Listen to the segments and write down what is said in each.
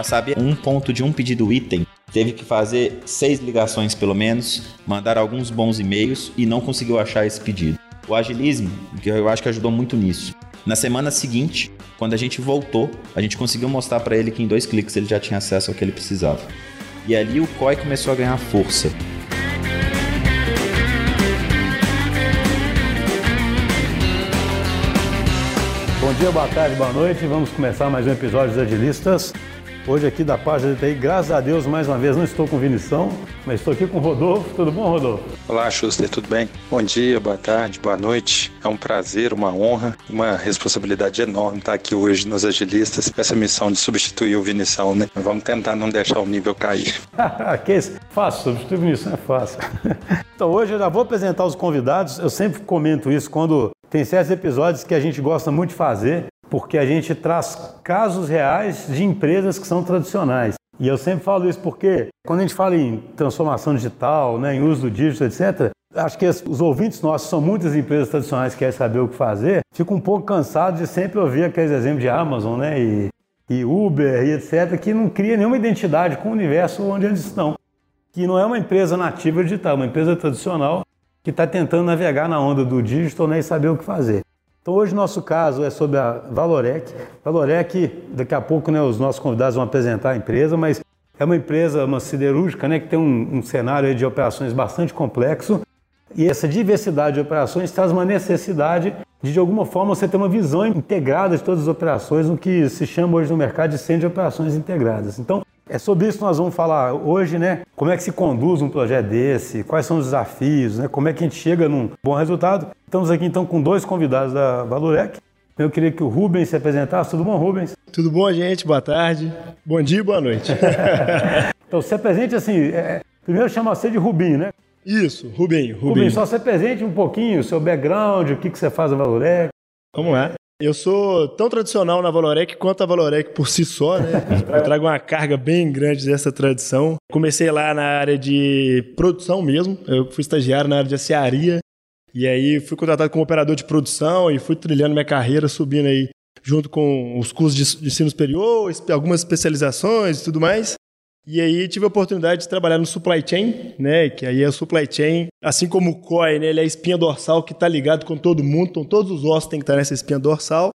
Para saber um ponto de um pedido item, teve que fazer seis ligações pelo menos, mandar alguns bons e-mails e não conseguiu achar esse pedido. O agilismo, que eu acho que ajudou muito nisso. Na semana seguinte, quando a gente voltou, a gente conseguiu mostrar para ele que em dois cliques ele já tinha acesso ao que ele precisava. E ali o COI começou a ganhar força. Bom dia, boa tarde, boa noite. Vamos começar mais um episódio dos Agilistas. Hoje aqui da página TI, graças a Deus, mais uma vez não estou com Vinição, mas estou aqui com o Rodolfo. Tudo bom, Rodolfo? Olá, Schuster, tudo bem? Bom dia, boa tarde, boa noite. É um prazer, uma honra, uma responsabilidade enorme estar aqui hoje nos Agilistas com essa missão de substituir o Vinição, né? Vamos tentar não deixar o nível cair. que isso? Fácil, substituir o Vinição é fácil. então hoje eu já vou apresentar os convidados. Eu sempre comento isso quando tem certos episódios que a gente gosta muito de fazer porque a gente traz casos reais de empresas que são tradicionais. E eu sempre falo isso porque quando a gente fala em transformação digital, né, em uso do dígito, etc., acho que os ouvintes nossos são muitas empresas tradicionais que querem saber o que fazer, ficam um pouco cansados de sempre ouvir aqueles exemplos de Amazon, né, e, e Uber e etc., que não cria nenhuma identidade com o universo onde eles estão. Que não é uma empresa nativa digital, é uma empresa tradicional que está tentando navegar na onda do digital né, e saber o que fazer. Então hoje nosso caso é sobre a Valorec. Valorec, daqui a pouco né, os nossos convidados vão apresentar a empresa, mas é uma empresa, uma siderúrgica, né, que tem um, um cenário de operações bastante complexo e essa diversidade de operações traz uma necessidade de, de alguma forma, você ter uma visão integrada de todas as operações, o que se chama hoje no mercado de centro de operações integradas. Então, é sobre isso que nós vamos falar hoje, né? Como é que se conduz um projeto desse, quais são os desafios, né? Como é que a gente chega num bom resultado. Estamos aqui então com dois convidados da Valorec. Eu queria que o Rubens se apresentasse. Tudo bom, Rubens? Tudo bom, gente? Boa tarde. Bom dia e boa noite. então, se apresente assim. É, primeiro chama você de Rubinho, né? Isso, Rubinho. Rubinho, Rubinho só se apresente um pouquinho o seu background, o que, que você faz na Valorec. Vamos lá. Eu sou tão tradicional na Valorec quanto a Valorec por si só, né? Eu trago uma carga bem grande dessa tradição. Comecei lá na área de produção mesmo. Eu fui estagiário na área de aciaria. E aí fui contratado como operador de produção e fui trilhando minha carreira, subindo aí junto com os cursos de ensino superior, algumas especializações e tudo mais. E aí tive a oportunidade de trabalhar no supply chain, né? Que aí é o supply chain, assim como o COI, né? Ele é a espinha dorsal que está ligado com todo mundo, então todos os ossos têm que estar nessa espinha dorsal.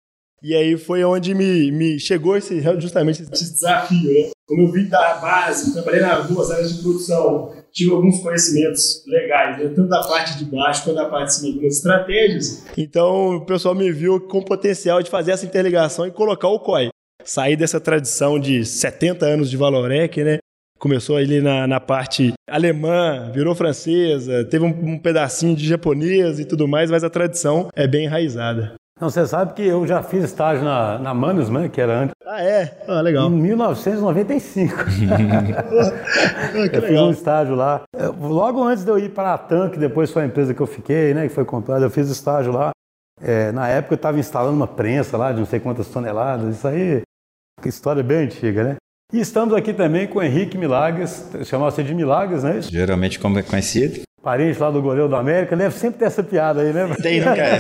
E aí foi onde me, me chegou esse, justamente esse desafio, né? Como eu vim da base, trabalhei nas duas áreas de produção, tive alguns conhecimentos legais, né? tanto da parte de baixo quanto da parte de cima, algumas estratégias. Então o pessoal me viu com potencial de fazer essa interligação e colocar o COI sair dessa tradição de 70 anos de Valorec, né? Começou ali na, na parte alemã, virou francesa, teve um, um pedacinho de japonês e tudo mais, mas a tradição é bem enraizada. Não, você sabe que eu já fiz estágio na, na Manusman, que era antes. Ah, é? Ah, legal. Em 1995. ah, que eu legal. fiz um estágio lá. Logo antes de eu ir para a TAM, que depois foi a empresa que eu fiquei, né, que foi comprada, eu fiz estágio lá. É, na época eu estava instalando uma prensa lá de não sei quantas toneladas. Isso aí que história bem antiga, né? E estamos aqui também com o Henrique Milagres, chamava-se de Milagres, não é isso? Geralmente como é conhecido. Parente lá do goleiro do América, deve sempre ter essa piada aí, né? Tem, não, cara?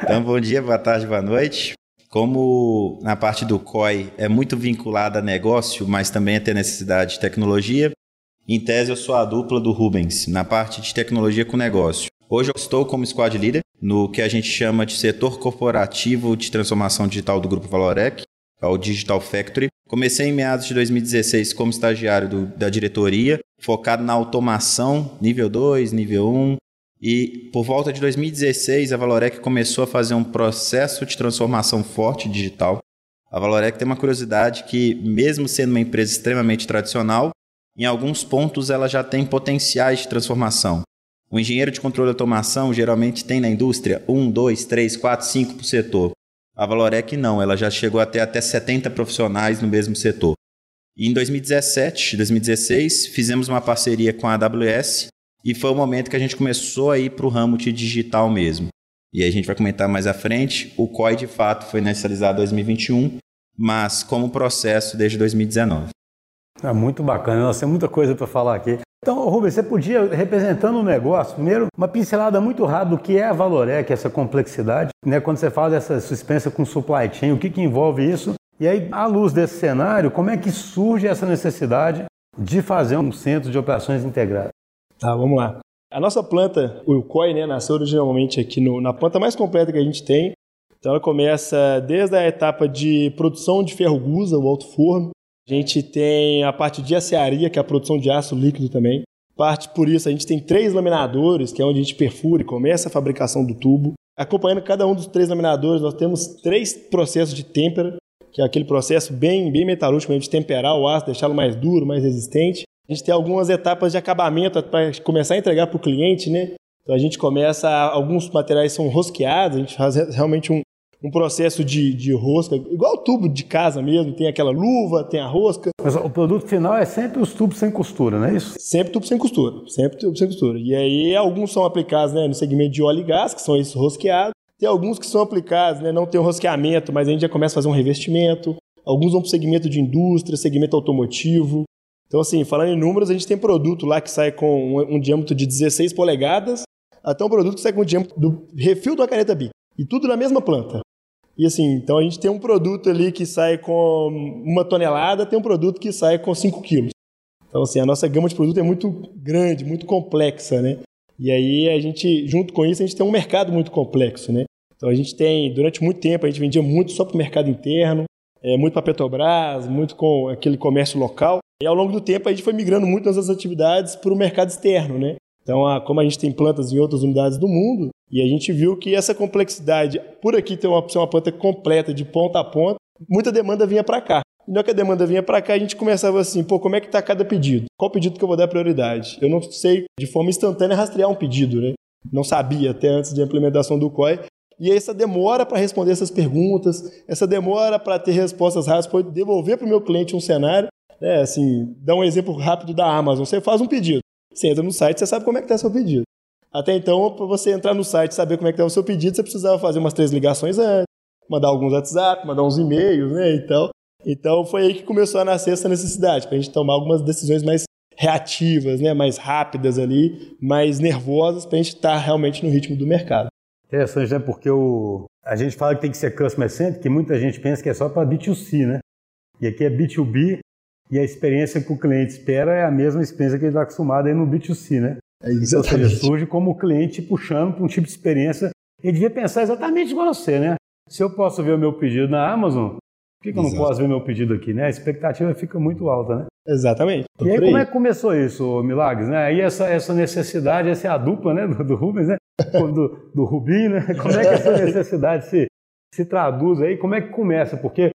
então, bom dia, boa tarde, boa noite. Como na parte do COI é muito vinculada a negócio, mas também é ter necessidade de tecnologia, em tese eu sou a dupla do Rubens, na parte de tecnologia com negócio. Hoje eu estou como squad leader no que a gente chama de setor corporativo de transformação digital do Grupo Valorec, ao Digital Factory. Comecei em meados de 2016 como estagiário do, da diretoria, focado na automação, nível 2, nível 1. E por volta de 2016, a Valorec começou a fazer um processo de transformação forte digital. A Valorec tem uma curiosidade que, mesmo sendo uma empresa extremamente tradicional, em alguns pontos ela já tem potenciais de transformação. O engenheiro de controle de automação geralmente tem na indústria 1, 2, 3, 4, 5 por setor. A Valorec não, ela já chegou até até 70 profissionais no mesmo setor. E em 2017, 2016, fizemos uma parceria com a AWS e foi o momento que a gente começou a ir para o ramo de digital mesmo. E a gente vai comentar mais à frente. O COI de fato foi inicializado em 2021, mas como processo desde 2019. É muito bacana, nós temos muita coisa para falar aqui. Então, Rubens, você podia, representando o negócio, primeiro, uma pincelada muito rápida do que é a Valorec, essa complexidade, né? Quando você fala dessa suspensa com supply chain, o que, que envolve isso? E aí, à luz desse cenário, como é que surge essa necessidade de fazer um centro de operações integrado? Tá, vamos lá. A nossa planta, o COI, né, nasceu originalmente aqui no, na planta mais completa que a gente tem. Então ela começa desde a etapa de produção de ferro gusa, o alto forno. A gente tem a parte de aciaria, que é a produção de aço líquido também. Parte por isso, a gente tem três laminadores, que é onde a gente perfura e começa a fabricação do tubo. Acompanhando cada um dos três laminadores, nós temos três processos de têmpera, que é aquele processo bem, bem metalúrgico, de temperar o aço, deixá-lo mais duro, mais resistente. A gente tem algumas etapas de acabamento para começar a entregar para o cliente, né? Então a gente começa, alguns materiais são rosqueados, a gente faz realmente um, um processo de, de rosca, igual o tubo de casa mesmo, tem aquela luva, tem a rosca. Mas o produto final é sempre os tubos sem costura, não é isso? Sempre tubo sem costura, sempre tubo sem costura. E aí alguns são aplicados né, no segmento de óleo e gás, que são esses rosqueados. Tem alguns que são aplicados, né, não tem o rosqueamento, mas a gente já começa a fazer um revestimento. Alguns vão para o segmento de indústria, segmento automotivo. Então, assim, falando em números, a gente tem produto lá que sai com um, um diâmetro de 16 polegadas, até um produto que sai com o diâmetro do refil da caneta BIC. E tudo na mesma planta. E assim, então a gente tem um produto ali que sai com uma tonelada, tem um produto que sai com 5 quilos. Então, assim, a nossa gama de produto é muito grande, muito complexa, né? E aí a gente, junto com isso, a gente tem um mercado muito complexo, né? Então a gente tem, durante muito tempo, a gente vendia muito só para o mercado interno, é, muito para Petrobras, muito com aquele comércio local. E ao longo do tempo a gente foi migrando muito nossas atividades para o mercado externo, né? Então, a, como a gente tem plantas em outras unidades do mundo, e a gente viu que essa complexidade, por aqui ter uma, uma planta completa de ponta a ponta, muita demanda vinha para cá. E na que a demanda vinha para cá, a gente começava assim, pô, como é que está cada pedido? Qual pedido que eu vou dar prioridade? Eu não sei de forma instantânea rastrear um pedido, né? Não sabia até antes da implementação do COI. E essa demora para responder essas perguntas, essa demora para ter respostas rápidas, para devolver para o meu cliente um cenário. Né? Assim, dá um exemplo rápido da Amazon. Você faz um pedido, você entra no site, você sabe como é que está seu pedido. Até então, para você entrar no site e saber como é que está o seu pedido, você precisava fazer umas três ligações antes, mandar alguns WhatsApp, mandar uns e-mails, né, e tal. Então foi aí que começou a nascer essa necessidade, para a gente tomar algumas decisões mais reativas, né, mais rápidas ali, mais nervosas, para a gente estar tá realmente no ritmo do mercado. Interessante, né? Porque o... a gente fala que tem que ser customer centric, que muita gente pensa que é só para B2C, né? E aqui é B2B, e a experiência que o cliente espera é a mesma experiência que ele está acostumado aí no B2C, né? É então, ou seja, surge como o cliente puxando para um tipo de experiência. Ele devia pensar exatamente igual você, né? Se eu posso ver o meu pedido na Amazon, por que, que eu não posso ver meu pedido aqui, né? A expectativa fica muito alta, né? Exatamente. E aí, como é que começou isso, Milagres? Né? Aí essa, essa necessidade, essa é a dupla né, do, do Rubens, né? Do, do Rubinho, né? Como é que essa necessidade se, se traduz aí? Como é que começa? Porque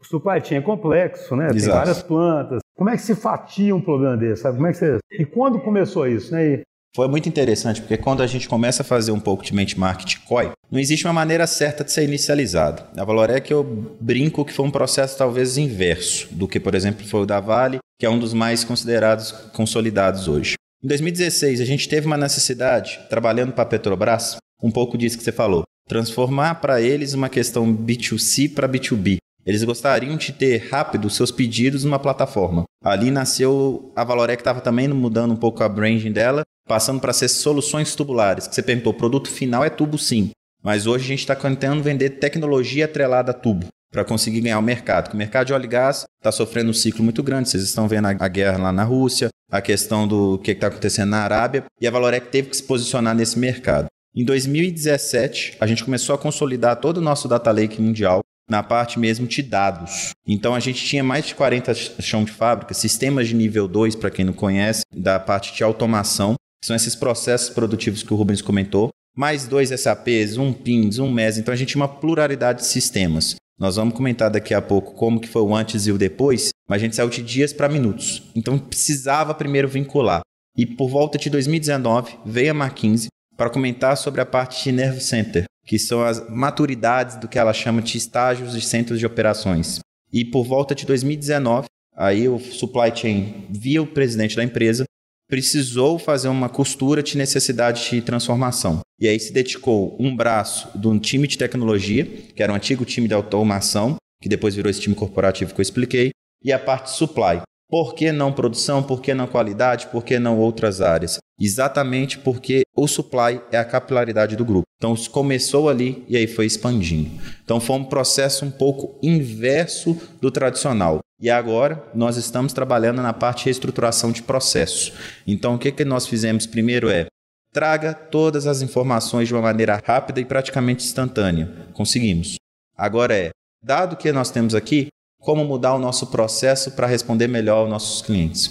o supply chain é complexo, né? Exato. Tem várias plantas. Como é que se fatia um problema desse? Sabe? Como é que você... E quando começou isso, né? E... Foi muito interessante, porque quando a gente começa a fazer um pouco de marketing COI, não existe uma maneira certa de ser inicializado. A Valorec eu brinco que foi um processo talvez inverso do que, por exemplo, foi o da Vale, que é um dos mais considerados consolidados hoje. Em 2016, a gente teve uma necessidade, trabalhando para a Petrobras, um pouco disso que você falou, transformar para eles uma questão B2C para B2B. Eles gostariam de ter rápido seus pedidos numa plataforma. Ali nasceu a Valorec, que estava também mudando um pouco a branding dela, passando para ser soluções tubulares. Que você perguntou, o produto final é tubo sim, mas hoje a gente está tentando vender tecnologia atrelada a tubo para conseguir ganhar o mercado. Porque o mercado de óleo e gás está sofrendo um ciclo muito grande. Vocês estão vendo a guerra lá na Rússia, a questão do que está acontecendo na Arábia, e a Valorec teve que se posicionar nesse mercado. Em 2017, a gente começou a consolidar todo o nosso data lake mundial na parte mesmo de dados. Então a gente tinha mais de 40 chão de fábrica, sistemas de nível 2, para quem não conhece, da parte de automação, são esses processos produtivos que o Rubens comentou, mais dois SAPs, um PINS, um MES, então a gente tinha uma pluralidade de sistemas. Nós vamos comentar daqui a pouco como que foi o antes e o depois, mas a gente saiu de dias para minutos. Então precisava primeiro vincular. E por volta de 2019 veio a McKinsey para comentar sobre a parte de Nerve Center, que são as maturidades do que ela chama de estágios de centros de operações. E por volta de 2019, aí o supply chain, via o presidente da empresa, precisou fazer uma costura de necessidade de transformação. E aí se dedicou um braço de um time de tecnologia, que era um antigo time de automação, que depois virou esse time corporativo que eu expliquei, e a parte supply. Por que não produção? Por que não qualidade? Por que não outras áreas? Exatamente porque o supply é a capilaridade do grupo. Então começou ali e aí foi expandindo. Então foi um processo um pouco inverso do tradicional. E agora nós estamos trabalhando na parte de reestruturação de processo. Então o que, que nós fizemos primeiro é traga todas as informações de uma maneira rápida e praticamente instantânea. Conseguimos. Agora é, dado que nós temos aqui, como mudar o nosso processo para responder melhor aos nossos clientes.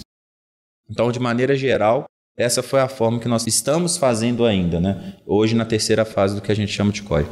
Então, de maneira geral, essa foi a forma que nós estamos fazendo ainda, né? Hoje na terceira fase do que a gente chama de COI.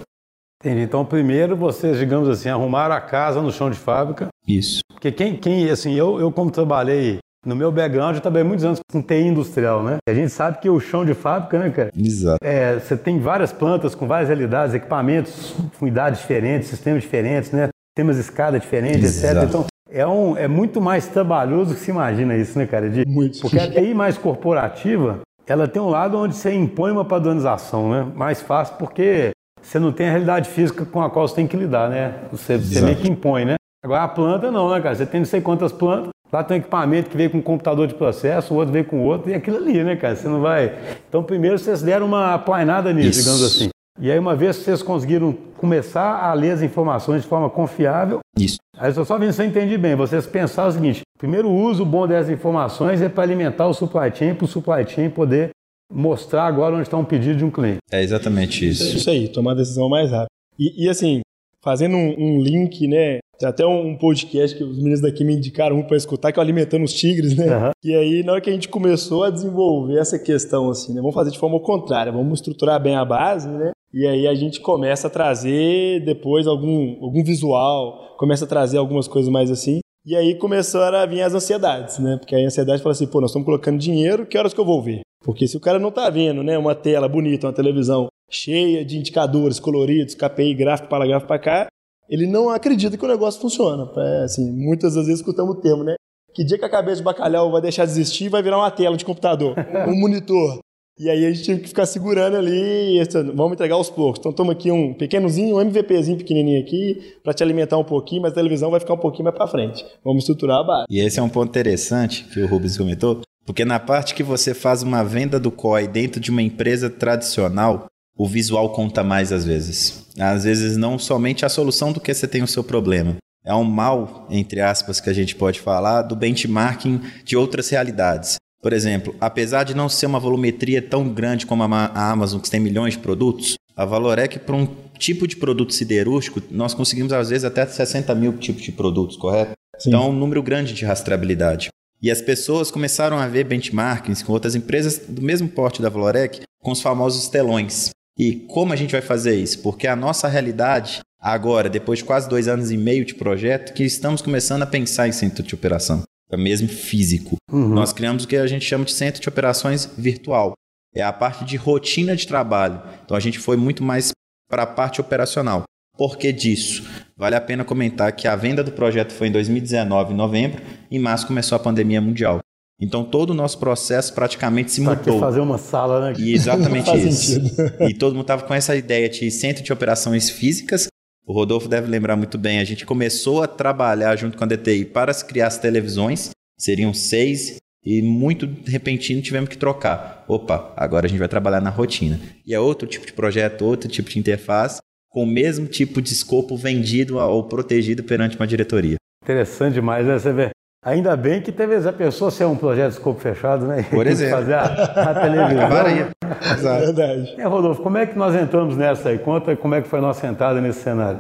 Entendi. Então, primeiro vocês, digamos assim, arrumaram a casa no chão de fábrica. Isso. Porque quem, quem assim, eu, eu como trabalhei no meu background, eu trabalhei muitos anos com TI industrial, né? A gente sabe que o chão de fábrica, né, cara? Exato. É, você tem várias plantas com várias realidades, equipamentos com idades diferentes, sistemas diferentes, né? Tem umas escadas diferentes, Exato. etc. Então, é, um, é muito mais trabalhoso que se imagina isso, né, cara? De, Muito. Porque a TI mais corporativa, ela tem um lado onde você impõe uma padronização, né? Mais fácil porque você não tem a realidade física com a qual você tem que lidar, né? Você, você meio que impõe, né? Agora a planta não, né, cara? Você tem não sei quantas plantas, lá tem um equipamento que veio com um computador de processo, o outro veio com outro, e aquilo ali, né, cara? Você não vai. Então, primeiro vocês deram uma aplainada nisso, Isso. digamos assim. E aí, uma vez que vocês conseguiram começar a ler as informações de forma confiável, Isso. Aí eu só só vendo se eu entendi bem. Vocês pensaram o seguinte: primeiro, o uso bom dessas informações é para alimentar o supply chain, para o supply chain poder mostrar agora onde está um pedido de um cliente. É exatamente É isso. isso aí, tomar a decisão mais rápido. E, e, assim, fazendo um, um link, né? Tem até um podcast que os meninos daqui me indicaram um para escutar, que é o Alimentando os Tigres, né? Aham. E aí, na hora que a gente começou a desenvolver essa questão, assim, né? Vamos fazer de forma contrária, vamos estruturar bem a base, né? E aí a gente começa a trazer depois algum, algum visual, começa a trazer algumas coisas mais assim. E aí começaram a vir as ansiedades, né? Porque a ansiedade fala assim, pô, nós estamos colocando dinheiro, que horas que eu vou ver? Porque se o cara não tá vendo, né, uma tela bonita, uma televisão cheia de indicadores coloridos, KPI, gráfico gráfico para cá, ele não acredita que o negócio funciona. É, assim, muitas das vezes escutamos o termo, né? Que dia que a cabeça de bacalhau vai deixar de existir vai virar uma tela de computador, um monitor. E aí a gente tinha que ficar segurando ali, vamos entregar aos poucos. Então toma aqui um pequenozinho, um MVPzinho pequenininho aqui, para te alimentar um pouquinho, mas a televisão vai ficar um pouquinho mais para frente. Vamos estruturar a base. E esse é um ponto interessante que o Rubens comentou, porque na parte que você faz uma venda do COI dentro de uma empresa tradicional, o visual conta mais às vezes. Às vezes não somente a solução do que você tem o seu problema. É um mal, entre aspas, que a gente pode falar do benchmarking de outras realidades. Por exemplo, apesar de não ser uma volumetria tão grande como a Ma- a Amazon, que tem milhões de produtos, a Valorec, para um tipo de produto siderúrgico, nós conseguimos às vezes até 60 mil tipos de produtos, correto? Então, é um número grande de rastreabilidade. E as pessoas começaram a ver benchmarkings com outras empresas do mesmo porte da Valorec, com os famosos telões. E como a gente vai fazer isso? Porque a nossa realidade, agora, depois de quase dois anos e meio de projeto, que estamos começando a pensar em centro de operação, mesmo físico. Nós criamos o que a gente chama de centro de operações virtual. É a parte de rotina de trabalho. Então a gente foi muito mais para a parte operacional. Por que disso? Vale a pena comentar que a venda do projeto foi em 2019, em novembro, e em março começou a pandemia mundial. Então todo o nosso processo praticamente se que mudou. fazer uma sala, né? E exatamente isso. sentido. E todo mundo estava com essa ideia de centro de operações físicas. O Rodolfo deve lembrar muito bem. A gente começou a trabalhar junto com a DTI para se criar as televisões. Seriam seis. E muito repentino tivemos que trocar. Opa, agora a gente vai trabalhar na rotina. E é outro tipo de projeto, outro tipo de interface, com o mesmo tipo de escopo vendido ou protegido perante uma diretoria. Interessante demais, né? Você vê. Ainda bem que teve essa pessoa ser um projeto de escopo fechado, né? Por exemplo. Fazer a, a televisão. Acabaram aí. Exato. Verdade. É, Rodolfo, como é que nós entramos nessa aí? Conta como é que foi a nossa entrada nesse cenário.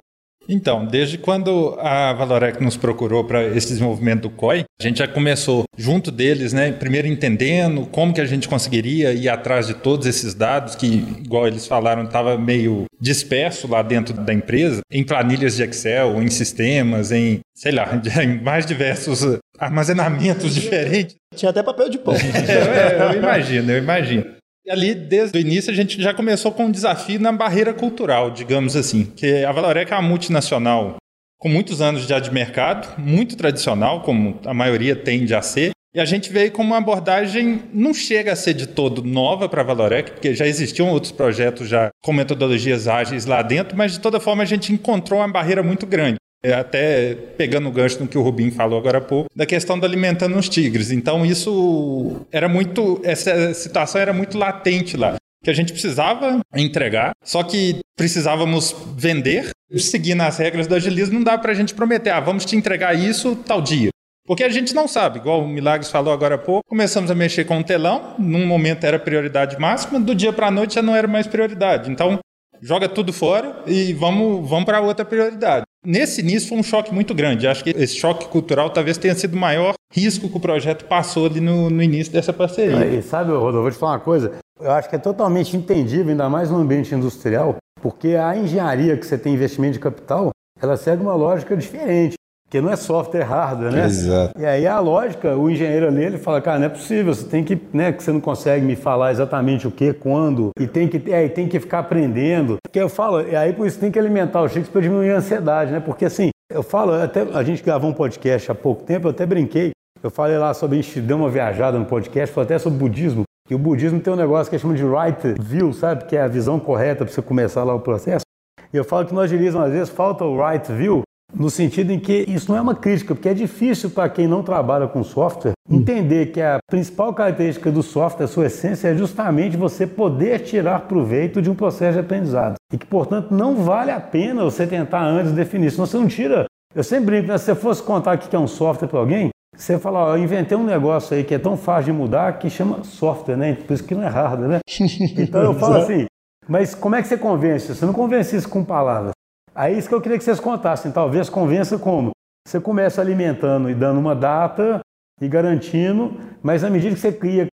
Então, desde quando a Valorec nos procurou para esse desenvolvimento do COI, a gente já começou junto deles, né? Primeiro entendendo como que a gente conseguiria ir atrás de todos esses dados que, igual eles falaram, estava meio disperso lá dentro da empresa, em planilhas de Excel, em sistemas, em, sei lá, em mais diversos armazenamentos diferentes. Tinha até papel de pão. É, eu imagino, eu imagino. Ali, desde o início, a gente já começou com um desafio na barreira cultural, digamos assim. Que a Valorec é uma multinacional com muitos anos já de mercado, muito tradicional, como a maioria tende a ser. E a gente veio com uma abordagem, não chega a ser de todo nova para a Valorec, porque já existiam outros projetos já com metodologias ágeis lá dentro, mas de toda forma a gente encontrou uma barreira muito grande. É até pegando o gancho no que o Rubinho falou agora há pouco, da questão do alimentando os tigres. Então, isso era muito. Essa situação era muito latente lá. Que a gente precisava entregar, só que precisávamos vender, seguindo as regras do agilismo, não dá para a gente prometer, ah, vamos te entregar isso tal dia. Porque a gente não sabe, igual o Milagres falou agora há pouco, começamos a mexer com o telão, num momento era prioridade máxima, do dia para a noite já não era mais prioridade. Então, joga tudo fora e vamos, vamos para outra prioridade. Nesse início foi um choque muito grande. Acho que esse choque cultural talvez tenha sido o maior risco que o projeto passou ali no, no início dessa parceria. E sabe, Rodolfo, vou te falar uma coisa. Eu acho que é totalmente entendível, ainda mais no ambiente industrial, porque a engenharia que você tem investimento de capital, ela segue uma lógica diferente. Porque não é software, é hardware, né? Exato. E aí a lógica, o engenheiro ali, ele fala, cara, não é possível, você tem que, né, que você não consegue me falar exatamente o que, quando, e tem que, é, tem que ficar aprendendo. Porque eu falo, e aí por isso tem que alimentar o Chico para diminuir a ansiedade, né? Porque assim, eu falo, até a gente gravou um podcast há pouco tempo, eu até brinquei, eu falei lá sobre, a gente deu uma viajada no podcast, falei até sobre budismo, e o budismo tem um negócio que é chama de right view, sabe? Que é a visão correta para você começar lá o processo. E eu falo que no agilismo, às vezes, falta o right view, no sentido em que isso não é uma crítica, porque é difícil para quem não trabalha com software entender que a principal característica do software, a sua essência, é justamente você poder tirar proveito de um processo de aprendizado. E que, portanto, não vale a pena você tentar antes definir, senão você não tira. Eu sempre brinco, né? se você fosse contar o que é um software para alguém, você fala, ó, eu inventei um negócio aí que é tão fácil de mudar que chama software, né? Por isso que não é hardware, né? Então eu falo assim, mas como é que você convence? Você não convence isso com palavras. Aí isso que eu queria que vocês contassem, talvez convença como. Você começa alimentando e dando uma data e garantindo, mas à medida que você cria,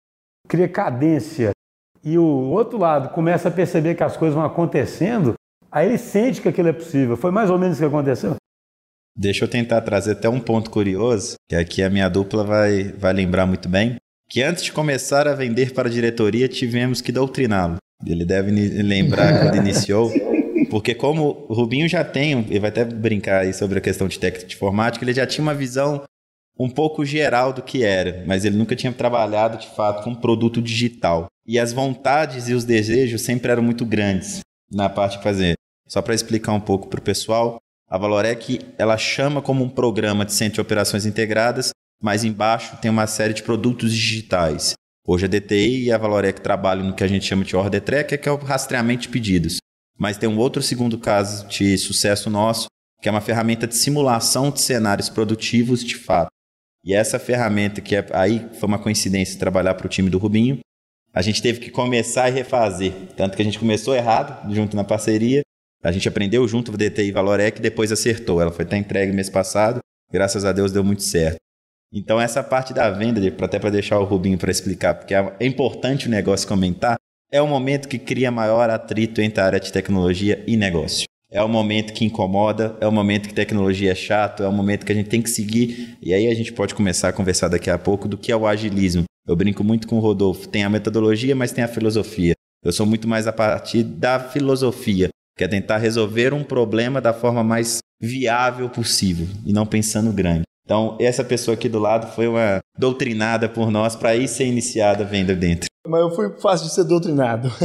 cria cadência e o outro lado começa a perceber que as coisas vão acontecendo, aí ele sente que aquilo é possível. Foi mais ou menos o que aconteceu? Deixa eu tentar trazer até um ponto curioso, que aqui a minha dupla vai, vai lembrar muito bem, que antes de começar a vender para a diretoria, tivemos que doutriná-lo. Ele deve lembrar quando iniciou porque como o Rubinho já tem, ele vai até brincar aí sobre a questão de técnica de informática, ele já tinha uma visão um pouco geral do que era, mas ele nunca tinha trabalhado de fato com produto digital. E as vontades e os desejos sempre eram muito grandes na parte de fazer. Só para explicar um pouco para o pessoal, a Valorec ela chama como um programa de centro de operações integradas, mas embaixo tem uma série de produtos digitais. Hoje a DTI e a Valorec trabalham no que a gente chama de order tracker, que é o rastreamento de pedidos. Mas tem um outro segundo caso de sucesso nosso, que é uma ferramenta de simulação de cenários produtivos de fato. E essa ferramenta, que é, aí foi uma coincidência trabalhar para o time do Rubinho, a gente teve que começar e refazer. Tanto que a gente começou errado, junto na parceria, a gente aprendeu junto o DTI Valorec depois acertou. Ela foi até entregue mês passado, graças a Deus deu muito certo. Então essa parte da venda, até para deixar o Rubinho para explicar, porque é importante o negócio comentar, é o momento que cria maior atrito entre a área de tecnologia e negócio. É o momento que incomoda, é o momento que tecnologia é chato, é o momento que a gente tem que seguir. E aí a gente pode começar a conversar daqui a pouco do que é o agilismo. Eu brinco muito com o Rodolfo. Tem a metodologia, mas tem a filosofia. Eu sou muito mais a partir da filosofia, que é tentar resolver um problema da forma mais viável possível e não pensando grande. Então, essa pessoa aqui do lado foi uma doutrinada por nós para ir ser iniciada a venda dentro. Mas eu fui fácil de ser doutrinado.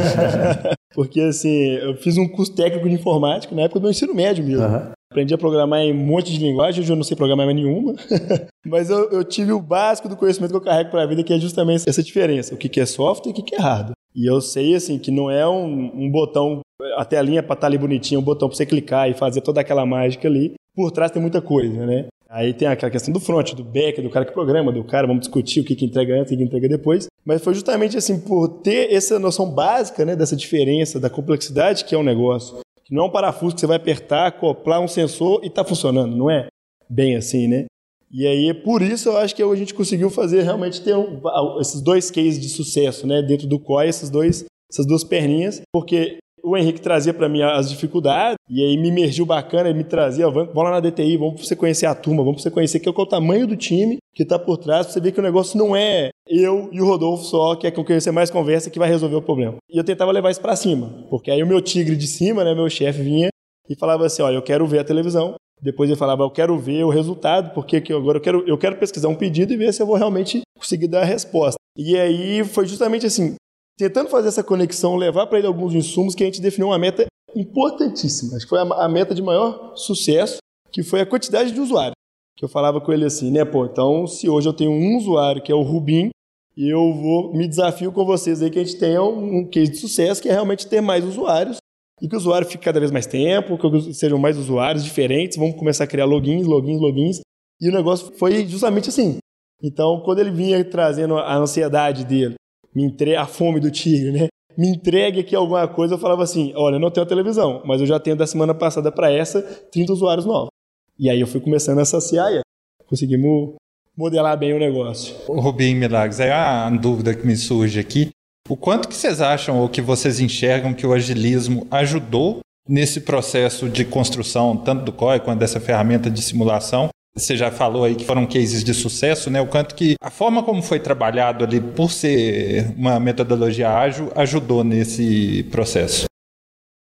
Porque, assim, eu fiz um curso técnico de informática na época do ensino médio mesmo. Uhum. Aprendi a programar em um monte de linguagem, hoje eu não sei programar mais nenhuma. Mas eu, eu, tive o básico do conhecimento que eu carrego para a vida, que é justamente essa diferença. O que é software e o que é hardware. E eu sei, assim, que não é um, um botão, a telinha para estar tá ali bonitinho, um botão para você clicar e fazer toda aquela mágica ali. Por trás tem muita coisa, né? Aí tem aquela questão do front, do back, do cara que programa, do cara, vamos discutir o que, que entrega antes o que entrega depois. Mas foi justamente assim, por ter essa noção básica, né, dessa diferença, da complexidade que é um negócio. Que não é um parafuso que você vai apertar, acoplar um sensor e está funcionando, não é bem assim, né? E aí, por isso, eu acho que a gente conseguiu fazer realmente ter um, esses dois cases de sucesso, né? Dentro do COI, esses dois, essas duas perninhas, porque o Henrique trazia para mim as dificuldades, e aí me emergiu bacana, ele me trazia, vamos lá na DTI, vamos pra você conhecer a turma, vamos pra você conhecer que é o tamanho do time que tá por trás, pra você ver que o negócio não é eu e o Rodolfo só, que é com quem você mais conversa, que vai resolver o problema. E eu tentava levar isso para cima, porque aí o meu tigre de cima, né, meu chefe vinha e falava assim, olha, eu quero ver a televisão, depois ele falava, eu quero ver o resultado, porque agora eu quero, eu quero pesquisar um pedido e ver se eu vou realmente conseguir dar a resposta. E aí foi justamente assim, tentando fazer essa conexão, levar para ele alguns insumos que a gente definiu uma meta importantíssima. Acho que foi a meta de maior sucesso, que foi a quantidade de usuários. Que eu falava com ele assim, né, pô, então se hoje eu tenho um usuário que é o Rubim, e eu vou me desafio com vocês aí que a gente tenha um case de sucesso que é realmente ter mais usuários e que o usuário fique cada vez mais tempo, que sejam mais usuários diferentes, vamos começar a criar logins, logins, logins. E o negócio foi justamente assim. Então, quando ele vinha trazendo a ansiedade dele, me entre... a fome do tigre, né? Me entregue aqui alguma coisa, eu falava assim: olha, eu não tenho televisão, mas eu já tenho da semana passada para essa 30 usuários novos. E aí eu fui começando a saciar e conseguimos modelar bem o negócio. O Rubim Milagres, é a dúvida que me surge aqui. O quanto que vocês acham ou que vocês enxergam que o agilismo ajudou nesse processo de construção, tanto do COI quanto dessa ferramenta de simulação? Você já falou aí que foram cases de sucesso, né? O quanto que a forma como foi trabalhado ali, por ser uma metodologia ágil, ajudou nesse processo.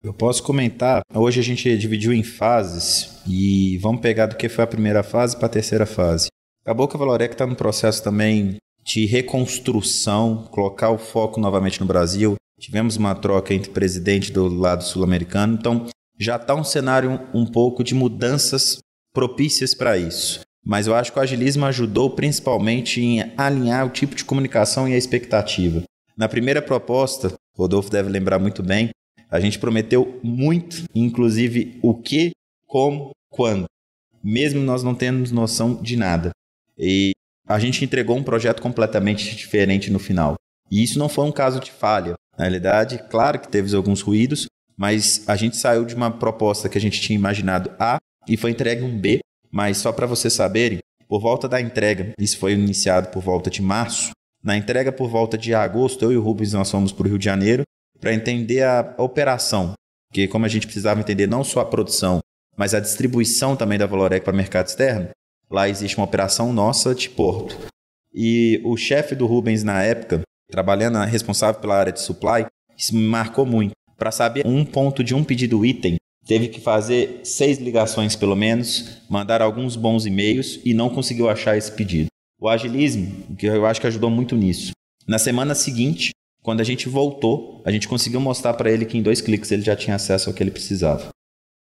Eu posso comentar. Hoje a gente dividiu em fases e vamos pegar do que foi a primeira fase para a terceira fase. Acabou que a Valorec está no processo também de reconstrução, colocar o foco novamente no Brasil. Tivemos uma troca entre presidente do lado sul-americano, então já está um cenário um pouco de mudanças propícias para isso. Mas eu acho que o agilismo ajudou principalmente em alinhar o tipo de comunicação e a expectativa. Na primeira proposta, Rodolfo deve lembrar muito bem, a gente prometeu muito, inclusive o que, como, quando, mesmo nós não tendo noção de nada. E a gente entregou um projeto completamente diferente no final. E isso não foi um caso de falha. Na realidade, claro que teve alguns ruídos, mas a gente saiu de uma proposta que a gente tinha imaginado A e foi entregue um B. Mas só para vocês saberem, por volta da entrega, isso foi iniciado por volta de março. Na entrega por volta de agosto, eu e o Rubens nós fomos para o Rio de Janeiro para entender a operação. Porque como a gente precisava entender não só a produção, mas a distribuição também da Valorec para o mercado externo, Lá existe uma operação nossa de porto. E o chefe do Rubens na época, trabalhando responsável pela área de supply, isso me marcou muito. Para saber um ponto de um pedido item, teve que fazer seis ligações pelo menos, mandar alguns bons e-mails e não conseguiu achar esse pedido. O agilismo, que eu acho que ajudou muito nisso. Na semana seguinte, quando a gente voltou, a gente conseguiu mostrar para ele que em dois cliques ele já tinha acesso ao que ele precisava.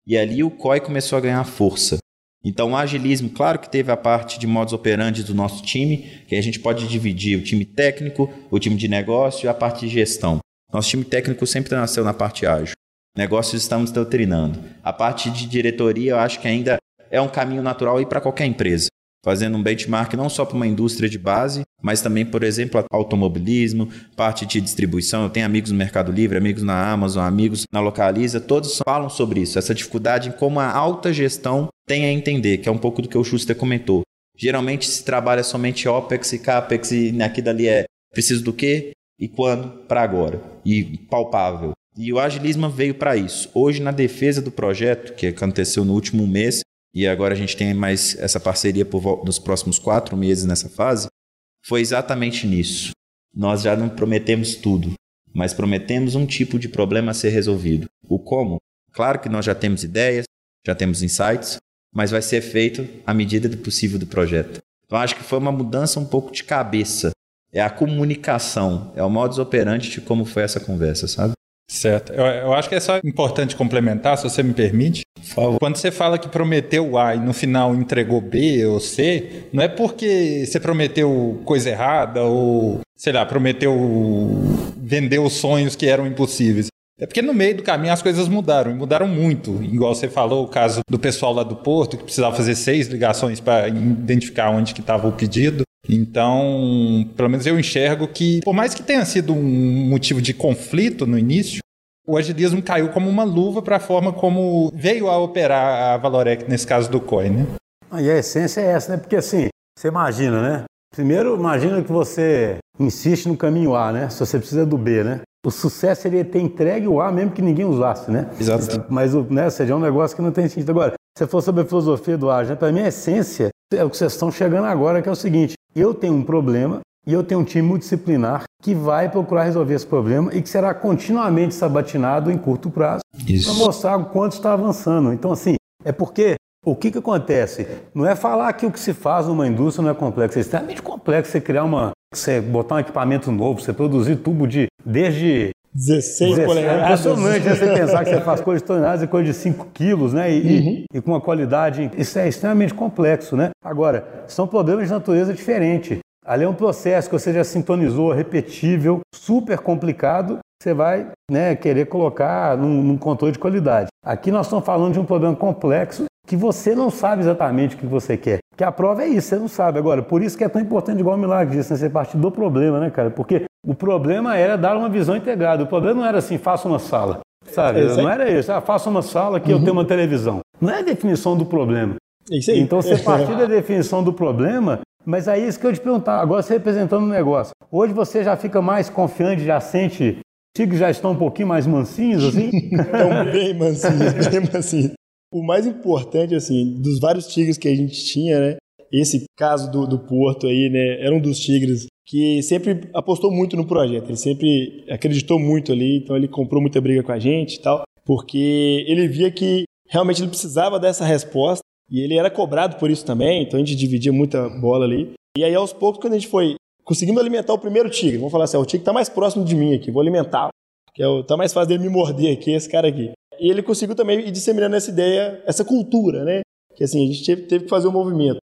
E ali o COI começou a ganhar força. Então, o agilismo, claro que teve a parte de modus operandi do nosso time, que a gente pode dividir o time técnico, o time de negócio e a parte de gestão. Nosso time técnico sempre nasceu na parte ágil. Negócios estamos doutrinando. A parte de diretoria, eu acho que ainda é um caminho natural ir para qualquer empresa fazendo um benchmark não só para uma indústria de base, mas também, por exemplo, automobilismo, parte de distribuição. Eu tenho amigos no Mercado Livre, amigos na Amazon, amigos na Localiza, todos falam sobre isso, essa dificuldade em como a alta gestão tem a entender, que é um pouco do que o Schuster comentou. Geralmente se trabalha somente OPEX e CAPEX e aqui dali é preciso do quê e quando para agora e palpável. E o agilismo veio para isso. Hoje, na defesa do projeto, que aconteceu no último mês, e agora a gente tem mais essa parceria por nos próximos quatro meses nessa fase, foi exatamente nisso. Nós já não prometemos tudo, mas prometemos um tipo de problema a ser resolvido. O como? Claro que nós já temos ideias, já temos insights, mas vai ser feito à medida do possível do projeto. Então acho que foi uma mudança um pouco de cabeça. É a comunicação, é o modus operandi de como foi essa conversa, sabe? Certo. Eu, eu, acho que é só importante complementar, se você me permite. Quando você fala que prometeu A e no final entregou B ou C, não é porque você prometeu coisa errada ou, sei lá, prometeu vender os sonhos que eram impossíveis. É porque no meio do caminho as coisas mudaram, e mudaram muito. Igual você falou, o caso do pessoal lá do Porto, que precisava fazer seis ligações para identificar onde que estava o pedido. Então, pelo menos eu enxergo que, por mais que tenha sido um motivo de conflito no início, o agilismo caiu como uma luva para a forma como veio a operar a Valorec nesse caso do COI, né? E a essência é essa, né? Porque assim, você imagina, né? Primeiro, imagina que você insiste no caminho A, né? Se você precisa do B, né? O sucesso seria ter entregue o A mesmo que ninguém usasse, né? Exato. Mas, né, seja um negócio que não tem sentido. Agora, se for sobre a filosofia do A, né? para mim a essência é o que vocês estão chegando agora, que é o seguinte: eu tenho um problema e eu tenho um time multidisciplinar que vai procurar resolver esse problema e que será continuamente sabatinado em curto prazo para mostrar o quanto está avançando. Então, assim, é porque o que, que acontece? Não é falar que o que se faz numa indústria não é complexo, é extremamente complexo você criar uma. Você botar um equipamento novo, você produzir tubo de. desde 16, 16 polegadas. É impressionante né, você pensar que você faz coisas toneladas e coisa de 5 quilos, né? E, uhum. e, com uma qualidade. Isso é extremamente complexo, né? Agora, são problemas de natureza diferente. Ali é um processo que você já sintonizou, repetível, super complicado, você vai né, querer colocar num, num, controle de qualidade. Aqui nós estamos falando de um problema complexo que você não sabe exatamente o que você quer. Que a prova é isso, você não sabe. Agora, por isso que é tão importante, igual o Milagre disse, né, você partir do problema, né, cara? Porque o problema era dar uma visão integrada. O problema não era assim, faça uma sala. Sabe? É não era isso. Ah, faça uma sala que uhum. eu tenho uma televisão. Não é a definição do problema. É isso aí. Então, você partir da definição do problema, mas aí é isso que eu te perguntar. Agora, você representando o negócio. Hoje você já fica mais confiante, já sente. Tigres já estão um pouquinho mais mansinhos, assim? Estão bem mansinhos, bem mansinhos. O mais importante, assim, dos vários tigres que a gente tinha, né? Esse caso do, do Porto aí, né? Era um dos tigres que sempre apostou muito no projeto. Ele sempre acreditou muito ali, então ele comprou muita briga com a gente e tal, porque ele via que realmente ele precisava dessa resposta e ele era cobrado por isso também, então a gente dividia muita bola ali. E aí, aos poucos, quando a gente foi conseguindo alimentar o primeiro tigre, vamos falar assim, o tigre está mais próximo de mim aqui, vou alimentar, que é tá mais fácil dele me morder aqui, esse cara aqui. E ele conseguiu também ir disseminando essa ideia, essa cultura, né? Que assim, a gente teve, teve que fazer um movimento.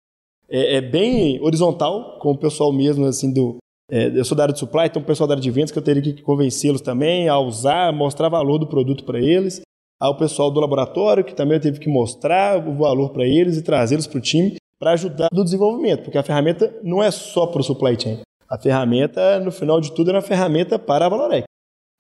É, é, bem horizontal, com o pessoal mesmo, assim, do... É, eu sou da área de supply, então o pessoal da área de vendas que eu teria que convencê-los também a usar, mostrar valor do produto para eles. Ao pessoal do laboratório, que também eu tive que mostrar o valor para eles e trazê-los para o time para ajudar no desenvolvimento, porque a ferramenta não é só para o supply chain. A ferramenta, no final de tudo, é uma ferramenta para a Valorec.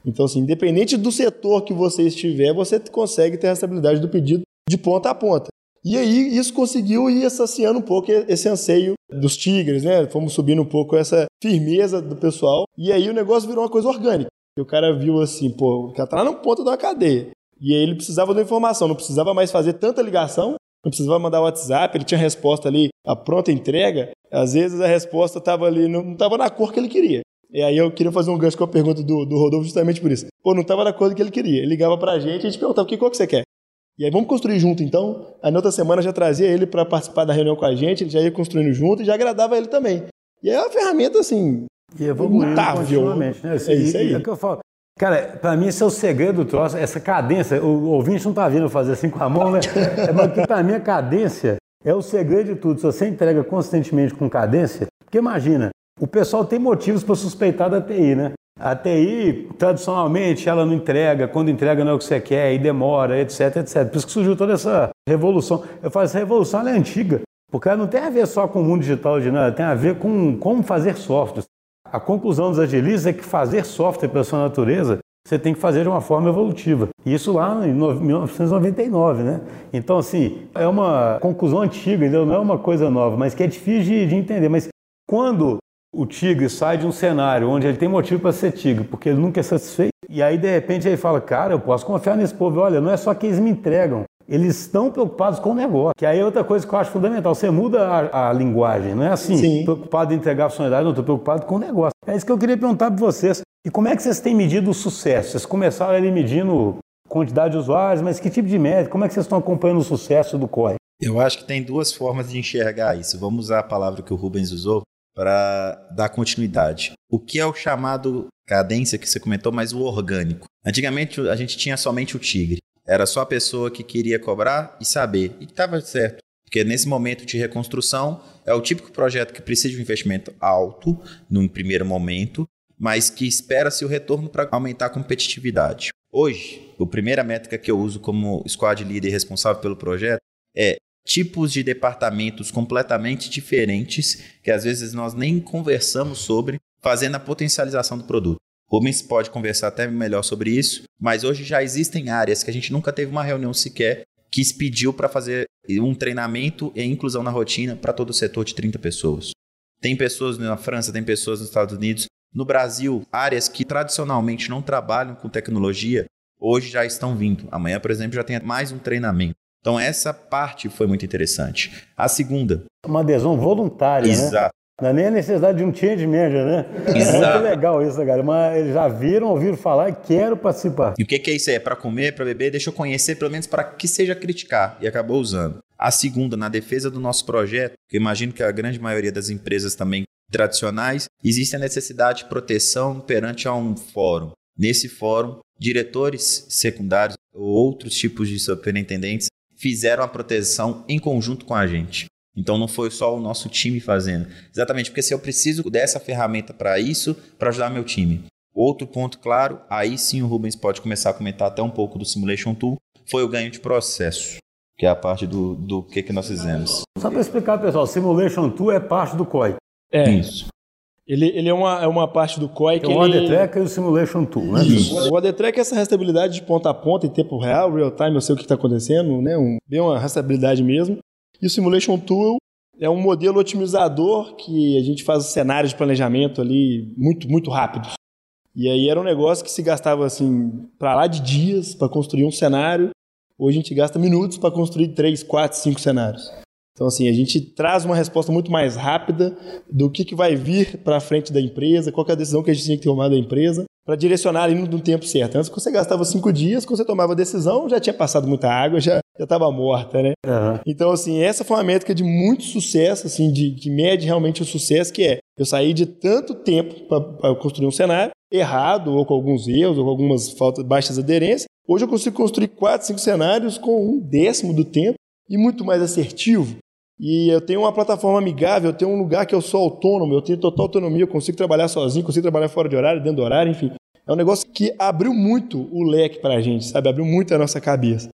Então, assim, independente do setor que você estiver, você consegue ter a estabilidade do pedido de ponta a ponta. E aí, isso conseguiu ir saciando um pouco esse anseio dos tigres, né? Fomos subindo um pouco essa firmeza do pessoal. E aí o negócio virou uma coisa orgânica. E o cara viu assim, pô, o cara tá lá no ponto da cadeia. E aí ele precisava da informação, não precisava mais fazer tanta ligação, não precisava mandar WhatsApp, ele tinha resposta ali, a pronta entrega. Às vezes a resposta estava ali, não estava na cor que ele queria. E aí eu queria fazer um gancho com a pergunta do, do Rodolfo justamente por isso. Pô, não estava na cor que ele queria. Ele ligava pra gente e a gente perguntava, que cor que você quer? E aí vamos construir junto então. Aí na outra semana já trazia ele para participar da reunião com a gente, ele já ia construindo junto e já agradava ele também. E aí é uma ferramenta assim, e evoluindo continuamente, né? Assim, é isso aí. É o que eu falo. Cara, para mim esse é o segredo do troço, essa cadência. O ouvinte não tá vindo fazer assim com a mão, né? É, mas para mim a cadência é o segredo de tudo. Se você entrega constantemente com cadência, porque imagina, o pessoal tem motivos para suspeitar da TI, né? A TI, tradicionalmente, ela não entrega, quando entrega não é o que você quer, e demora, etc, etc. Por isso que surgiu toda essa revolução. Eu falo, essa revolução é antiga, porque ela não tem a ver só com o mundo digital de nada, tem a ver com como fazer softwares. A conclusão dos agilistas é que fazer software pela sua natureza, você tem que fazer de uma forma evolutiva. Isso lá em 1999, né? Então, assim, é uma conclusão antiga, entendeu? não é uma coisa nova, mas que é difícil de, de entender. Mas quando o tigre sai de um cenário onde ele tem motivo para ser tigre, porque ele nunca é satisfeito, e aí de repente ele fala, cara, eu posso confiar nesse povo, olha, não é só que eles me entregam, eles estão preocupados com o negócio. Que aí é outra coisa que eu acho fundamental. Você muda a, a linguagem, não é assim, Sim. preocupado em entregar a funcionalidade, não estou preocupado com o negócio. É isso que eu queria perguntar para vocês. E como é que vocês têm medido o sucesso? Vocês começaram ali medindo quantidade de usuários, mas que tipo de média? Como é que vocês estão acompanhando o sucesso do COI? Eu acho que tem duas formas de enxergar isso. Vamos usar a palavra que o Rubens usou para dar continuidade. O que é o chamado cadência que você comentou, mas o orgânico? Antigamente a gente tinha somente o tigre. Era só a pessoa que queria cobrar e saber. E estava certo. Porque nesse momento de reconstrução é o típico projeto que precisa de um investimento alto num primeiro momento, mas que espera-se o retorno para aumentar a competitividade. Hoje, a primeira métrica que eu uso como squad leader responsável pelo projeto é tipos de departamentos completamente diferentes que às vezes nós nem conversamos sobre, fazendo a potencialização do produto. Rubens pode conversar até melhor sobre isso, mas hoje já existem áreas que a gente nunca teve uma reunião sequer que pediu para fazer um treinamento e inclusão na rotina para todo o setor de 30 pessoas. Tem pessoas na França, tem pessoas nos Estados Unidos. No Brasil, áreas que tradicionalmente não trabalham com tecnologia, hoje já estão vindo. Amanhã, por exemplo, já tem mais um treinamento. Então, essa parte foi muito interessante. A segunda. Uma adesão voluntária, né? Exato. né? Não é nem a necessidade de um change manager, né? Exato. É muito legal isso, cara. Mas eles já viram, ouviram falar e quero participar. E o que, que é isso aí? É para comer, para beber? Deixa eu conhecer, pelo menos para que seja criticar. E acabou usando. A segunda, na defesa do nosso projeto, que eu imagino que a grande maioria das empresas também tradicionais, existe a necessidade de proteção perante a um fórum. Nesse fórum, diretores secundários ou outros tipos de superintendentes fizeram a proteção em conjunto com a gente. Então não foi só o nosso time fazendo. Exatamente, porque se eu preciso dessa ferramenta para isso, para ajudar meu time. Outro ponto claro, aí sim o Rubens pode começar a comentar até um pouco do Simulation Tool, foi o ganho de processo, que é a parte do, do que, que nós fizemos. Só para explicar, pessoal, Simulation Tool é parte do COI. É. Isso. Ele, ele é, uma, é uma parte do COI que o ele... Track e o Simulation Tool, né? Isso. O Track é essa rastreabilidade de ponta a ponta em tempo real, real time, eu sei o que está acontecendo, né? Um, bem uma rastreabilidade mesmo. E o Simulation Tool é um modelo otimizador que a gente faz cenários de planejamento ali muito, muito rápidos. E aí era um negócio que se gastava assim para lá de dias para construir um cenário. Hoje a gente gasta minutos para construir três, quatro, cinco cenários. Então, assim, a gente traz uma resposta muito mais rápida do que, que vai vir para frente da empresa, qual é a decisão que a gente tinha que tomar da empresa, para direcionar ali no, tempo certo. Antes, você gastava cinco dias, quando você tomava a decisão, já tinha passado muita água, já estava morta, né? Uhum. Então, assim, essa foi uma métrica de muito sucesso, assim, de, que mede realmente o sucesso, que é eu saí de tanto tempo para construir um cenário, errado, ou com alguns erros, ou com algumas faltas, baixas aderências. Hoje eu consigo construir quatro, cinco cenários com um décimo do tempo e muito mais assertivo. E eu tenho uma plataforma amigável, eu tenho um lugar que eu sou autônomo, eu tenho total autonomia, eu consigo trabalhar sozinho, consigo trabalhar fora de horário, dentro do horário, enfim. É um negócio que abriu muito o leque para a gente, sabe? Abriu muito a nossa cabeça.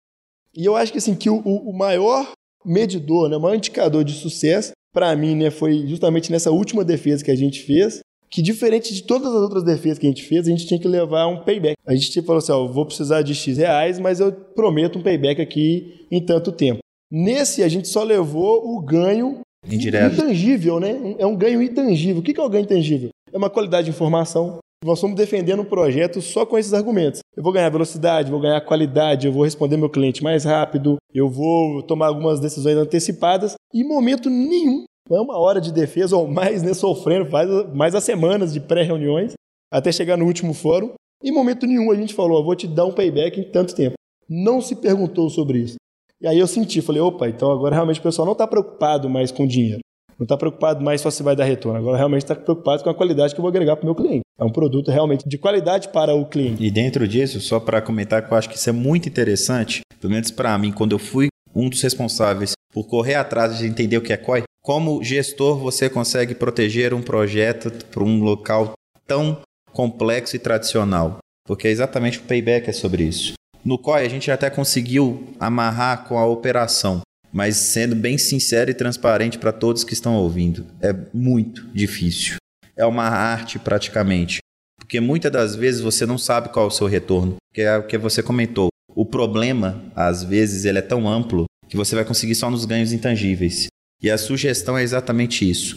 E eu acho que assim que o, o maior medidor, né, o maior indicador de sucesso para mim, né, foi justamente nessa última defesa que a gente fez, que diferente de todas as outras defesas que a gente fez, a gente tinha que levar um payback. A gente falou assim, ó, vou precisar de X reais, mas eu prometo um payback aqui em tanto tempo. Nesse, a gente só levou o ganho Indireto. intangível, né? É um ganho intangível. O que é o ganho intangível? É uma qualidade de informação. Nós estamos defendendo um projeto só com esses argumentos. Eu vou ganhar velocidade, vou ganhar qualidade, eu vou responder meu cliente mais rápido, eu vou tomar algumas decisões antecipadas. E em momento nenhum, não é uma hora de defesa ou mais, né? Sofrendo, faz mais as semanas de pré-reuniões, até chegar no último fórum. Em momento nenhum a gente falou, vou te dar um payback em tanto tempo. Não se perguntou sobre isso. E aí eu senti, falei, opa, então agora realmente o pessoal não está preocupado mais com dinheiro. Não está preocupado mais só se vai dar retorno. Agora realmente está preocupado com a qualidade que eu vou agregar para o meu cliente. É um produto realmente de qualidade para o cliente. E dentro disso, só para comentar que eu acho que isso é muito interessante, pelo menos para mim, quando eu fui um dos responsáveis por correr atrás de entender o que é COI, como gestor você consegue proteger um projeto para um local tão complexo e tradicional? Porque é exatamente o payback é sobre isso. No COI a gente até conseguiu amarrar com a operação, mas sendo bem sincero e transparente para todos que estão ouvindo, é muito difícil. É uma arte praticamente, porque muitas das vezes você não sabe qual é o seu retorno, que é o que você comentou. O problema, às vezes, ele é tão amplo que você vai conseguir só nos ganhos intangíveis. E a sugestão é exatamente isso.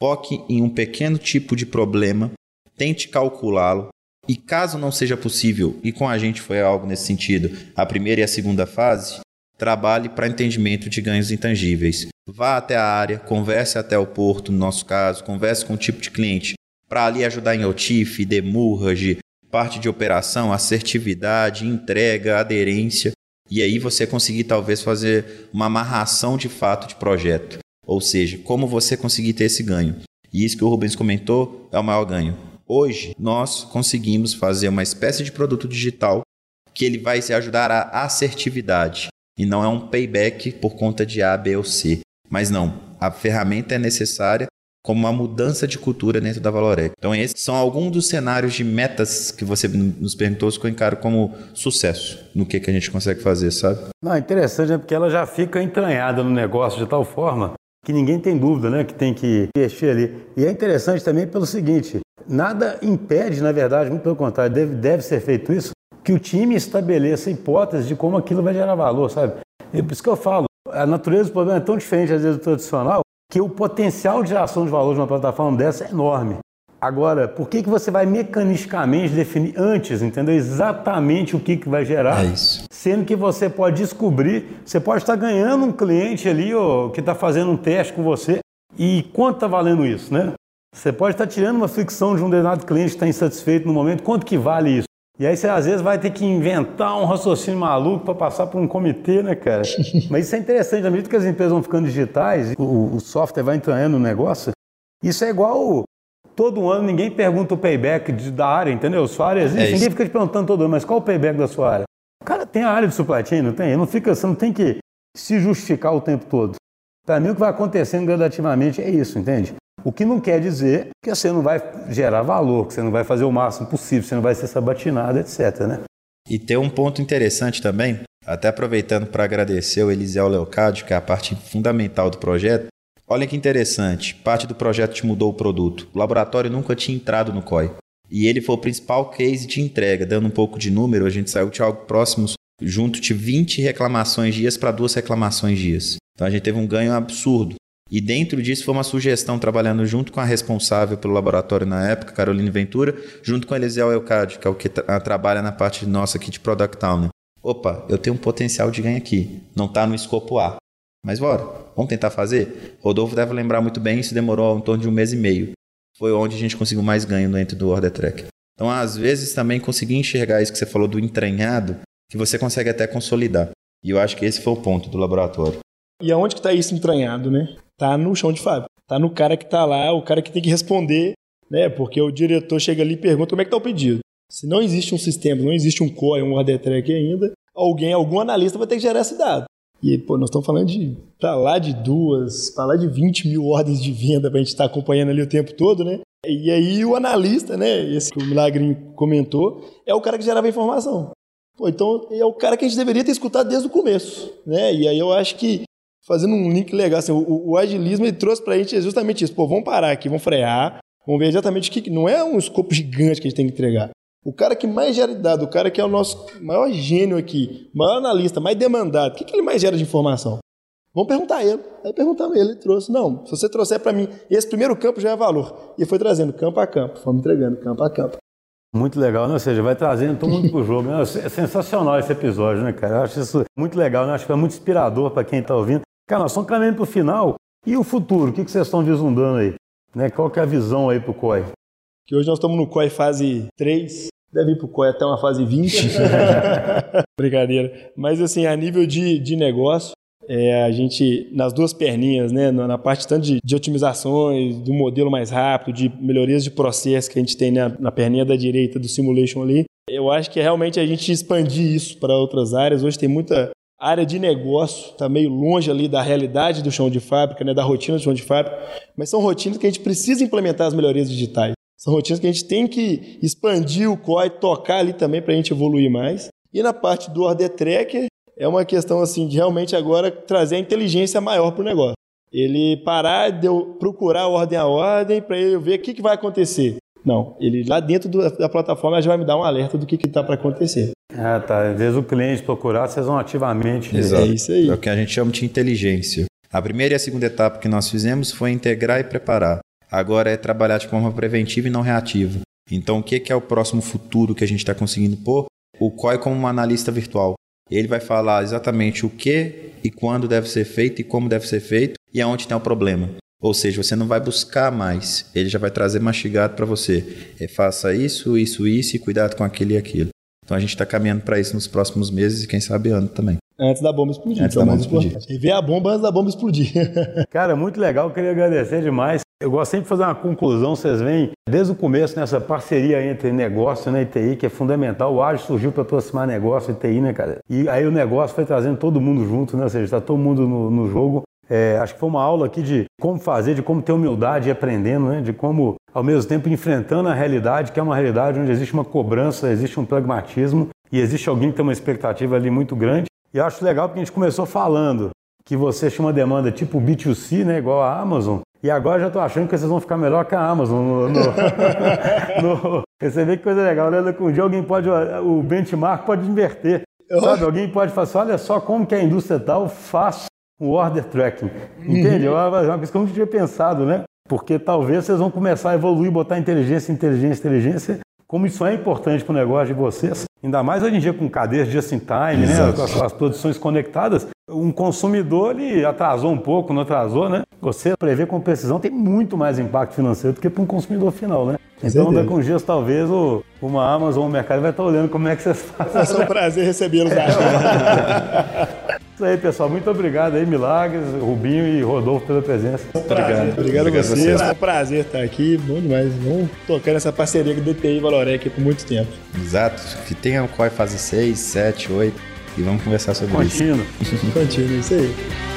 Foque em um pequeno tipo de problema, tente calculá-lo, e caso não seja possível, e com a gente foi algo nesse sentido, a primeira e a segunda fase, trabalhe para entendimento de ganhos intangíveis. Vá até a área, converse até o porto, no nosso caso, converse com o tipo de cliente, para ali ajudar em OTIF, demurrage, parte de operação, assertividade, entrega, aderência, e aí você conseguir talvez fazer uma amarração de fato de projeto. Ou seja, como você conseguir ter esse ganho. E isso que o Rubens comentou é o maior ganho Hoje, nós conseguimos fazer uma espécie de produto digital que ele vai ajudar a assertividade e não é um payback por conta de A, B ou C. Mas não, a ferramenta é necessária como uma mudança de cultura dentro da Valorec. Então, esses são alguns dos cenários de metas que você nos perguntou, que eu encaro como sucesso no que, que a gente consegue fazer, sabe? Não, interessante, né? porque ela já fica entranhada no negócio de tal forma que ninguém tem dúvida né? que tem que mexer ali. E é interessante também pelo seguinte: Nada impede, na verdade, muito pelo contrário, deve, deve ser feito isso, que o time estabeleça hipóteses de como aquilo vai gerar valor, sabe? E por isso que eu falo, a natureza do problema é tão diferente, às vezes, do tradicional, que o potencial de geração de valor de uma plataforma dessa é enorme. Agora, por que, que você vai mecanisticamente definir antes, entendeu? Exatamente o que, que vai gerar? É isso. Sendo que você pode descobrir, você pode estar ganhando um cliente ali ó, que está fazendo um teste com você. E quanto está valendo isso, né? Você pode estar tirando uma fricção de um determinado cliente que está insatisfeito no momento, quanto que vale isso? E aí você às vezes vai ter que inventar um raciocínio maluco para passar por um comitê, né, cara? Mas isso é interessante, na medida que as empresas vão ficando digitais, o, o software vai entrando no negócio, isso é igual todo ano ninguém pergunta o payback de, da área, entendeu? Sua área existe, É ninguém fica te perguntando todo ano, mas qual o payback da sua área? O cara tem a área de supply chain, não tem? Não fica, você não tem que se justificar o tempo todo. Para mim, o que vai acontecendo gradativamente é isso, entende? O que não quer dizer que você não vai gerar valor, que você não vai fazer o máximo possível, você não vai ser sabatinado, etc, né? E tem um ponto interessante também, até aproveitando para agradecer o Eliseu Leocádio, que é a parte fundamental do projeto. Olha que interessante, parte do projeto te mudou o produto. O laboratório nunca tinha entrado no COI. E ele foi o principal case de entrega, dando um pouco de número, a gente saiu de algo próximo, junto de 20 reclamações dias para duas reclamações dias. Então a gente teve um ganho absurdo. E dentro disso foi uma sugestão, trabalhando junto com a responsável pelo laboratório na época, Caroline Ventura, junto com a Eliseu Elcádio, que é o que tra trabalha na parte nossa aqui de Product Owner. Opa, eu tenho um potencial de ganho aqui, não está no escopo A. Mas bora, vamos tentar fazer? Rodolfo deve lembrar muito bem, isso demorou em torno de um mês e meio. Foi onde a gente conseguiu mais ganho dentro do Order Track. Então, às vezes, também conseguir enxergar isso que você falou do entranhado, que você consegue até consolidar. E eu acho que esse foi o ponto do laboratório. E aonde que tá isso entranhado, né? Tá no chão de fábrica. Tá no cara que tá lá, o cara que tem que responder, né? Porque o diretor chega ali e pergunta como é que tá o pedido. Se não existe um sistema, não existe um COI, um order track ainda, alguém, algum analista vai ter que gerar esse dado. E, pô, nós estamos falando de pra lá de duas, pra lá de 20 mil ordens de venda pra gente estar acompanhando ali o tempo todo, né? E aí o analista, né? Esse que o Milagrinho comentou, é o cara que gerava a informação. Pô, então é o cara que a gente deveria ter escutado desde o começo, né? E aí eu acho que fazendo um link legal, assim, o, o agilismo ele trouxe pra gente justamente isso. Pô, vamos parar aqui, vamos frear, vamos ver exatamente o que. Não é um escopo gigante que a gente tem que entregar. O cara que mais gera dado, o cara que é o nosso maior gênio aqui, maior analista, mais demandado, o que, que ele mais gera de informação? Vamos perguntar a ele. Aí perguntamos ele, ele trouxe. Não, se você trouxer para mim, esse primeiro campo já é valor. E foi trazendo campo a campo, fomos entregando campo a campo. Muito legal, né? Ou seja, vai trazendo todo mundo pro jogo. né? É sensacional esse episódio, né, cara? Eu acho isso muito legal, né? Acho que é muito inspirador para quem está ouvindo. Cara, nós estamos caminhando para o final. E o futuro? O que que vocês estão vislumbrando aí? Né? Qual que é a visão aí para o COI? Que hoje nós estamos no COI fase 3, deve ir para o COI até uma fase 20. Brincadeira. Mas assim, a nível de, de negócio, é, a gente, nas duas perninhas, né, na, parte tanto de, de otimizações, do modelo mais rápido, de melhorias de processo que a gente tem na, na perninha da direita do simulation ali, eu acho que realmente a gente expandir isso para outras áreas. Hoje tem muita área de negócio, está meio longe ali da realidade do chão de fábrica, né, da rotina do chão de fábrica, mas são rotinas que a gente precisa implementar as melhorias digitais. São rotinas que a gente tem que expandir o COI, tocar ali também para a gente evoluir mais. E na parte do order tracker, é uma questão assim de realmente agora trazer a inteligência maior para o negócio. Ele parar de eu procurar ordem a ordem para ele ver o que, que vai acontecer. Não, ele lá dentro do, da plataforma já vai me dar um alerta do que está para acontecer. Ah, tá. Às vezes o cliente procurar, vocês vão ativamente. Exato. É isso aí. É o que a gente chama de inteligência. A primeira e a segunda etapa que nós fizemos foi integrar e preparar. Agora é trabalhar de forma preventiva e não reativa. Então, o que é o próximo futuro que a gente está conseguindo pôr? O COI como um analista virtual. Ele vai falar exatamente o que e quando deve ser feito e como deve ser feito e aonde tem o problema. Ou seja, você não vai buscar mais, ele já vai trazer mastigado para você. É, faça isso, isso, isso e cuidado com aquilo e aquilo. Então a gente está caminhando para isso nos próximos meses e quem sabe ano também. Antes da bomba explodir. Antes é da bomba explodir. E ver a bomba antes da bomba explodir. Cara, muito legal, queria agradecer demais. Eu gosto sempre de fazer uma conclusão, vocês veem desde o começo nessa parceria entre negócio né, e TI, que é fundamental. O Ágil surgiu para aproximar negócio e TI, né, cara? E aí o negócio foi trazendo todo mundo junto, né? Ou seja, está todo mundo no, no jogo. É, acho que foi uma aula aqui de como fazer, de como ter humildade e aprendendo, né? De como, ao mesmo tempo, enfrentando a realidade, que é uma realidade onde existe uma cobrança, existe um pragmatismo e existe alguém que tem uma expectativa ali muito grande. E eu acho legal porque a gente começou falando que você tinha uma demanda tipo B2C, né, igual a Amazon, e agora já estou achando que vocês vão ficar melhor que a Amazon. No, no, no, você vê que coisa legal, né? Que um dia alguém pode, o benchmark pode inverter. Sabe? Alguém pode falar assim, olha só como que a indústria tal faz o order tracking. Entende? É uma coisa que eu não tinha pensado, né? Porque talvez vocês vão começar a evoluir, botar inteligência, inteligência, inteligência. Como isso é importante para o negócio de vocês, ainda mais hoje em dia com cadeias just in time, né? Com as, as produções conectadas, um consumidor ele atrasou um pouco, não atrasou, né? Você prever com precisão tem muito mais impacto financeiro do que para um consumidor final, né? Então, daqui a uns dias, talvez, o, uma Amazon ou o mercado vai estar olhando como é que vocês fazem. É um prazer recebê-los. Acho. Isso aí, pessoal. Muito obrigado aí, Milagres, Rubinho e Rodolfo pela presença. Obrigado. Obrigado, Obrigado a vocês. vocês. Foi um prazer estar aqui. Bom demais. Vamos tocando essa parceria com o DTI e Valorec por muito tempo. Exato. Que tenha o COI fase 6, 7, 8 e vamos conversar sobre isso. Contínuo. Isso aí.